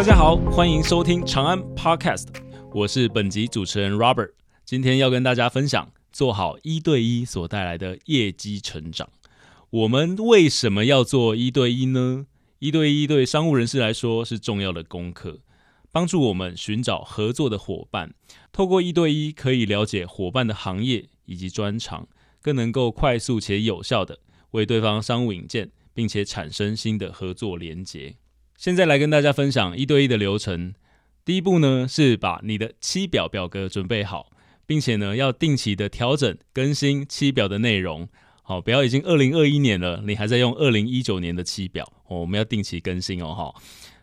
大家好，欢迎收听长安 Podcast，我是本集主持人 Robert。今天要跟大家分享做好一对一所带来的业绩成长。我们为什么要做一对一呢？一对一对商务人士来说是重要的功课，帮助我们寻找合作的伙伴。透过一对一，可以了解伙伴的行业以及专长，更能够快速且有效的为对方商务引荐，并且产生新的合作连结。现在来跟大家分享一对一的流程。第一步呢，是把你的期表表格准备好，并且呢，要定期的调整更新期表的内容。好，不要已经二零二一年了，你还在用二零一九年的期表哦。我们要定期更新哦。哈。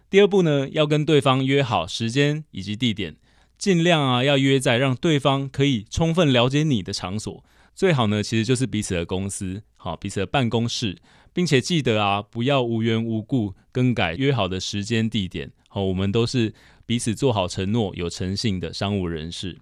第二步呢，要跟对方约好时间以及地点，尽量啊要约在让对方可以充分了解你的场所。最好呢，其实就是彼此的公司，好，彼此的办公室。并且记得啊，不要无缘无故更改约好的时间地点。好，我们都是彼此做好承诺、有诚信的商务人士。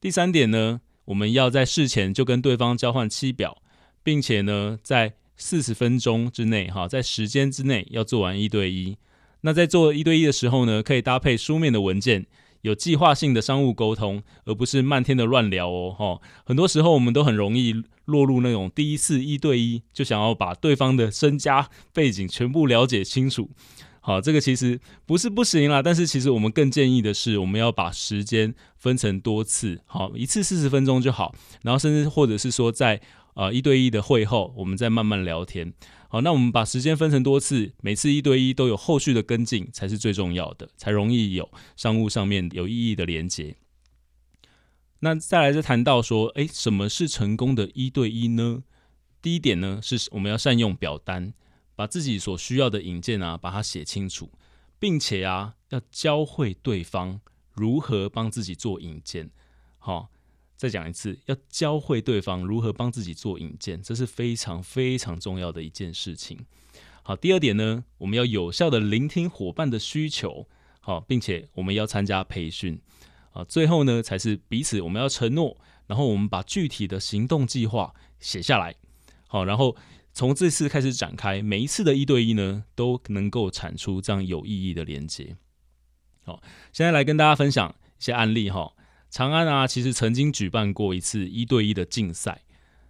第三点呢，我们要在事前就跟对方交换期表，并且呢，在四十分钟之内，哈，在时间之内要做完一对一。那在做一对一的时候呢，可以搭配书面的文件。有计划性的商务沟通，而不是漫天的乱聊哦。哈，很多时候我们都很容易落入那种第一次一对一就想要把对方的身家背景全部了解清楚。好，这个其实不是不行啦，但是其实我们更建议的是，我们要把时间分成多次，好，一次四十分钟就好，然后甚至或者是说在呃一对一的会后，我们再慢慢聊天。好，那我们把时间分成多次，每次一对一都有后续的跟进，才是最重要的，才容易有商务上面有意义的连接。那再来就谈到说，诶，什么是成功的一对一呢？第一点呢，是我们要善用表单，把自己所需要的引荐啊，把它写清楚，并且啊，要教会对方如何帮自己做引荐。好。再讲一次，要教会对方如何帮自己做引荐，这是非常非常重要的一件事情。好，第二点呢，我们要有效的聆听伙伴的需求，好，并且我们要参加培训。啊，最后呢，才是彼此我们要承诺，然后我们把具体的行动计划写下来。好，然后从这次开始展开，每一次的一对一呢，都能够产出这样有意义的连接。好，现在来跟大家分享一些案例哈。长安啊，其实曾经举办过一次一对一的竞赛。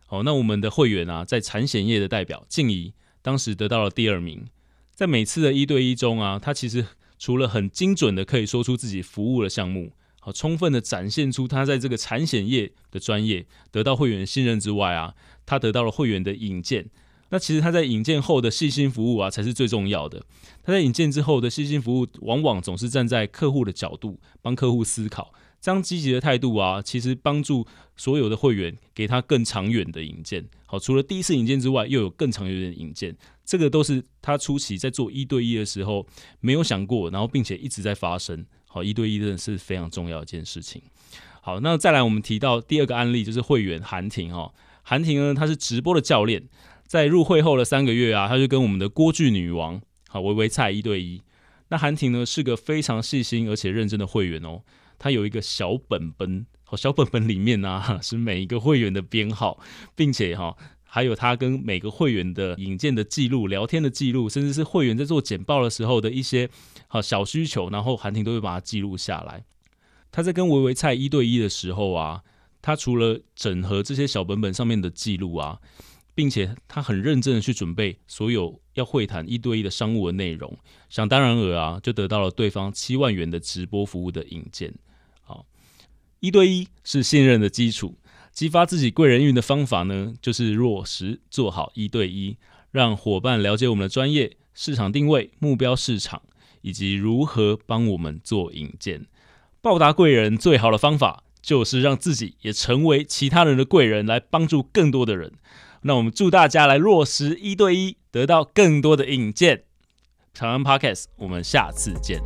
好，那我们的会员啊，在产险业的代表静怡，当时得到了第二名。在每次的一对一中啊，他其实除了很精准的可以说出自己服务的项目，好，充分的展现出他在这个产险业的专业，得到会员信任之外啊，他得到了会员的引荐。那其实他在引荐后的细心服务啊，才是最重要的。他在引荐之后的细心服务，往往总是站在客户的角度，帮客户思考。这样积极的态度啊，其实帮助所有的会员给他更长远的引荐。好，除了第一次引荐之外，又有更长远的引荐，这个都是他初期在做一对一的时候没有想过，然后并且一直在发生。好，一对一真的是非常重要一件事情。好，那再来我们提到第二个案例，就是会员韩婷哈。韩婷呢，她是直播的教练，在入会后的三个月啊，她就跟我们的锅剧女王好维维菜一对一。那韩婷呢，是个非常细心而且认真的会员哦。他有一个小本本，好，小本本里面呢 是每一个会员的编号，并且哈还有他跟每个会员的引荐的记录、聊天的记录，甚至是会员在做简报的时候的一些好小需求，然后韩婷都会把它记录下来。他在跟维维菜一对一的时候啊，他除了整合这些小本本上面的记录啊。并且他很认真的去准备所有要会谈一对一的商务的内容，想当然尔啊，就得到了对方七万元的直播服务的引荐。一对一是信任的基础，激发自己贵人运的方法呢，就是落实做好一对一，让伙伴了解我们的专业、市场定位、目标市场以及如何帮我们做引荐。报答贵人最好的方法，就是让自己也成为其他人的贵人，来帮助更多的人。那我们祝大家来落实一对一，得到更多的引荐。长安 Podcast，我们下次见。